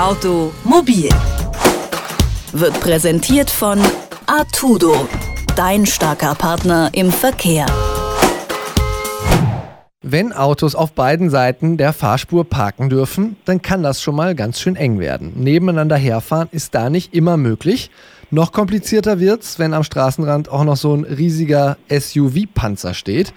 Automobil wird präsentiert von Artudo, dein starker Partner im Verkehr. Wenn Autos auf beiden Seiten der Fahrspur parken dürfen, dann kann das schon mal ganz schön eng werden. Nebeneinander herfahren ist da nicht immer möglich. Noch komplizierter wird's, wenn am Straßenrand auch noch so ein riesiger SUV-Panzer steht.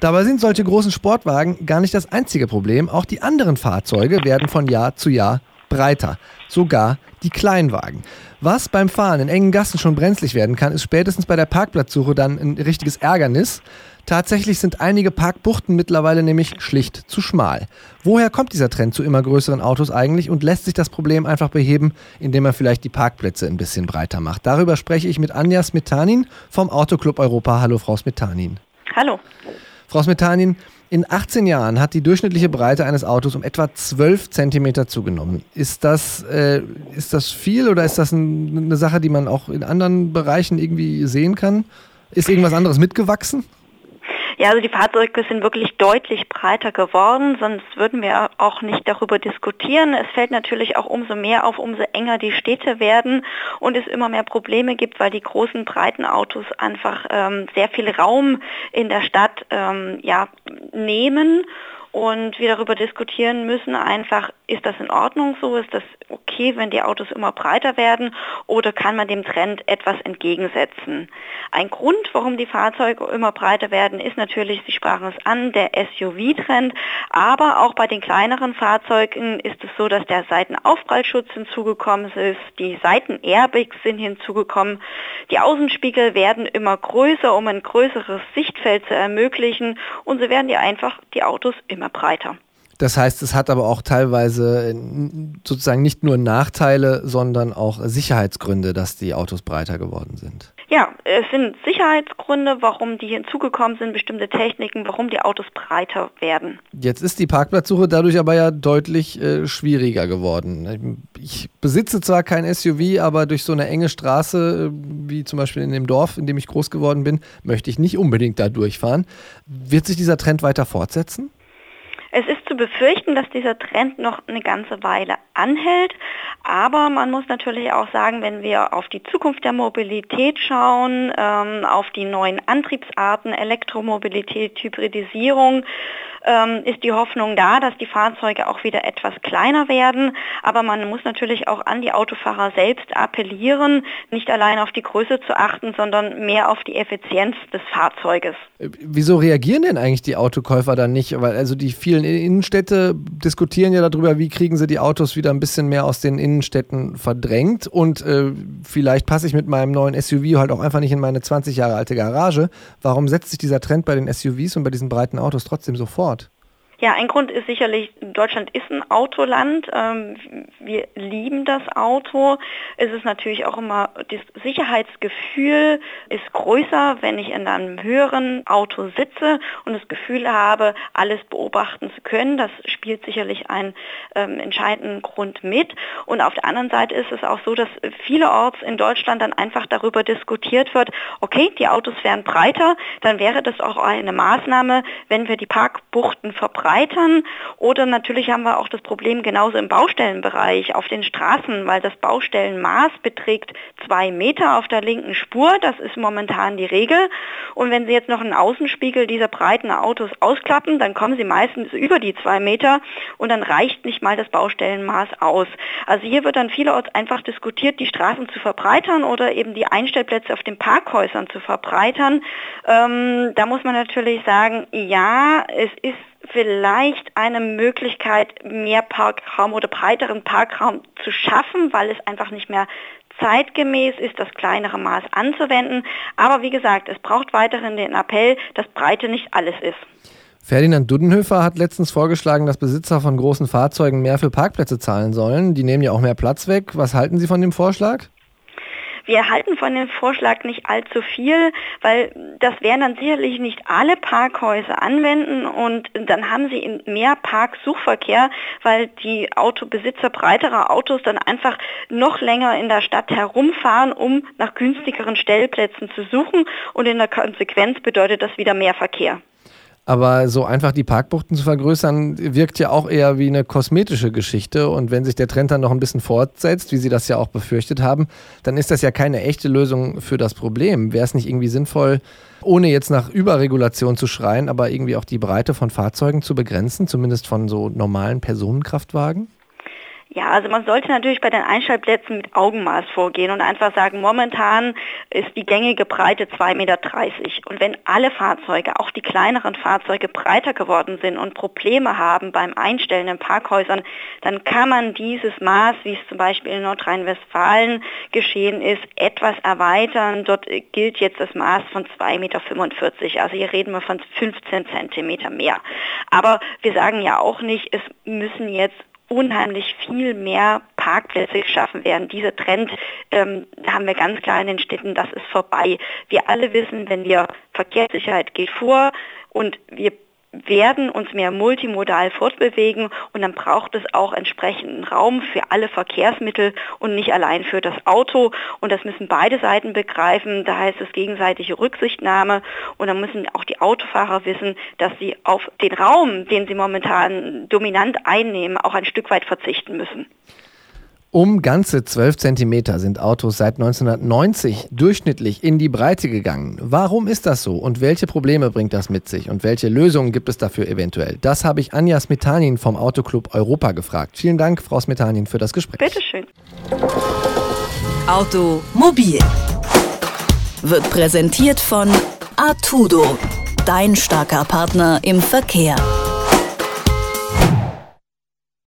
Dabei sind solche großen Sportwagen gar nicht das einzige Problem. Auch die anderen Fahrzeuge werden von Jahr zu Jahr breiter. Sogar die Kleinwagen. Was beim Fahren in engen Gassen schon brenzlig werden kann, ist spätestens bei der Parkplatzsuche dann ein richtiges Ärgernis. Tatsächlich sind einige Parkbuchten mittlerweile nämlich schlicht zu schmal. Woher kommt dieser Trend zu immer größeren Autos eigentlich und lässt sich das Problem einfach beheben, indem man vielleicht die Parkplätze ein bisschen breiter macht? Darüber spreche ich mit Anja Smetanin vom Autoclub Europa. Hallo, Frau Smetanin. Hallo. Frau Smetanin, in 18 Jahren hat die durchschnittliche Breite eines Autos um etwa 12 Zentimeter zugenommen. Ist das, äh, ist das viel oder ist das ein, eine Sache, die man auch in anderen Bereichen irgendwie sehen kann? Ist irgendwas anderes mitgewachsen? Ja, also die Fahrzeuge sind wirklich deutlich breiter geworden, sonst würden wir auch nicht darüber diskutieren. Es fällt natürlich auch umso mehr auf, umso enger die Städte werden und es immer mehr Probleme gibt, weil die großen breiten Autos einfach ähm, sehr viel Raum in der Stadt ähm, ja, nehmen und wir darüber diskutieren müssen, einfach, ist das in Ordnung so, ist das okay, wenn die Autos immer breiter werden? Oder kann man dem Trend etwas entgegensetzen? Ein Grund, warum die Fahrzeuge immer breiter werden, ist natürlich, Sie sprachen es an, der SUV-Trend, aber auch bei den kleineren Fahrzeugen ist es so, dass der Seitenaufprallschutz hinzugekommen ist, die Seitenairbags sind hinzugekommen, die Außenspiegel werden immer größer, um ein größeres Sichtfeld zu ermöglichen. Und so werden die einfach die Autos immer immer breiter. Das heißt, es hat aber auch teilweise sozusagen nicht nur Nachteile, sondern auch Sicherheitsgründe, dass die Autos breiter geworden sind. Ja, es sind Sicherheitsgründe, warum die hinzugekommen sind, bestimmte Techniken, warum die Autos breiter werden. Jetzt ist die Parkplatzsuche dadurch aber ja deutlich äh, schwieriger geworden. Ich besitze zwar kein SUV, aber durch so eine enge Straße, äh, wie zum Beispiel in dem Dorf, in dem ich groß geworden bin, möchte ich nicht unbedingt da durchfahren. Wird sich dieser Trend weiter fortsetzen? Es ist zu befürchten, dass dieser Trend noch eine ganze Weile anhält, aber man muss natürlich auch sagen, wenn wir auf die Zukunft der Mobilität schauen, ähm, auf die neuen Antriebsarten, Elektromobilität, Hybridisierung, ähm, ist die Hoffnung da, dass die Fahrzeuge auch wieder etwas kleiner werden. Aber man muss natürlich auch an die Autofahrer selbst appellieren, nicht allein auf die Größe zu achten, sondern mehr auf die Effizienz des Fahrzeuges. Äh, wieso reagieren denn eigentlich die Autokäufer dann nicht? Weil also die vielen Innenstädte diskutieren ja darüber, wie kriegen sie die Autos wieder ein bisschen mehr aus den Innenstädten verdrängt und äh, vielleicht passe ich mit meinem neuen SUV halt auch einfach nicht in meine 20 Jahre alte Garage. Warum setzt sich dieser Trend bei den SUVs und bei diesen breiten Autos trotzdem so fort? Ja, ein Grund ist sicherlich, Deutschland ist ein Autoland. Ähm, wir lieben das Auto. Es ist natürlich auch immer, das Sicherheitsgefühl ist größer, wenn ich in einem höheren Auto sitze und das Gefühl habe, alles beobachten zu können. Das spielt sicherlich einen ähm, entscheidenden Grund mit. Und auf der anderen Seite ist es auch so, dass vielerorts in Deutschland dann einfach darüber diskutiert wird, okay, die Autos werden breiter, dann wäre das auch eine Maßnahme, wenn wir die Parkbuchten verbreiten erweitern. Oder natürlich haben wir auch das Problem genauso im Baustellenbereich auf den Straßen, weil das Baustellenmaß beträgt zwei Meter auf der linken Spur. Das ist momentan die Regel. Und wenn Sie jetzt noch einen Außenspiegel dieser breiten Autos ausklappen, dann kommen Sie meistens über die zwei Meter und dann reicht nicht mal das Baustellenmaß aus. Also hier wird dann vielerorts einfach diskutiert, die Straßen zu verbreitern oder eben die Einstellplätze auf den Parkhäusern zu verbreitern. Ähm, da muss man natürlich sagen, ja, es ist vielleicht eine Möglichkeit, mehr Parkraum oder breiteren Parkraum zu schaffen, weil es einfach nicht mehr zeitgemäß ist, das kleinere Maß anzuwenden. Aber wie gesagt, es braucht weiterhin den Appell, dass Breite nicht alles ist. Ferdinand Dudenhöfer hat letztens vorgeschlagen, dass Besitzer von großen Fahrzeugen mehr für Parkplätze zahlen sollen. Die nehmen ja auch mehr Platz weg. Was halten Sie von dem Vorschlag? Wir halten von dem Vorschlag nicht allzu viel, weil das werden dann sicherlich nicht alle Parkhäuser anwenden und dann haben sie mehr Parksuchverkehr, weil die Autobesitzer breiterer Autos dann einfach noch länger in der Stadt herumfahren, um nach günstigeren Stellplätzen zu suchen und in der Konsequenz bedeutet das wieder mehr Verkehr. Aber so einfach die Parkbuchten zu vergrößern, wirkt ja auch eher wie eine kosmetische Geschichte. Und wenn sich der Trend dann noch ein bisschen fortsetzt, wie Sie das ja auch befürchtet haben, dann ist das ja keine echte Lösung für das Problem. Wäre es nicht irgendwie sinnvoll, ohne jetzt nach Überregulation zu schreien, aber irgendwie auch die Breite von Fahrzeugen zu begrenzen, zumindest von so normalen Personenkraftwagen? Ja, also man sollte natürlich bei den Einschaltplätzen mit Augenmaß vorgehen und einfach sagen, momentan ist die gängige Breite 2,30 Meter. Und wenn alle Fahrzeuge, auch die kleineren Fahrzeuge, breiter geworden sind und Probleme haben beim Einstellen in Parkhäusern, dann kann man dieses Maß, wie es zum Beispiel in Nordrhein-Westfalen geschehen ist, etwas erweitern. Dort gilt jetzt das Maß von 2,45 Meter. Also hier reden wir von 15 Zentimeter mehr. Aber wir sagen ja auch nicht, es müssen jetzt unheimlich viel mehr Parkplätze geschaffen werden. Dieser Trend ähm, haben wir ganz klar in den Städten, das ist vorbei. Wir alle wissen, wenn wir Verkehrssicherheit geht vor und wir werden uns mehr multimodal fortbewegen und dann braucht es auch entsprechenden Raum für alle Verkehrsmittel und nicht allein für das Auto. Und das müssen beide Seiten begreifen. Da heißt es gegenseitige Rücksichtnahme und dann müssen auch die Autofahrer wissen, dass sie auf den Raum, den sie momentan dominant einnehmen, auch ein Stück weit verzichten müssen. Um ganze 12 Zentimeter sind Autos seit 1990 durchschnittlich in die Breite gegangen. Warum ist das so und welche Probleme bringt das mit sich und welche Lösungen gibt es dafür eventuell? Das habe ich Anja Smetanin vom Autoclub Europa gefragt. Vielen Dank, Frau Smetanin, für das Gespräch. Bitteschön. Automobil wird präsentiert von Artudo, dein starker Partner im Verkehr.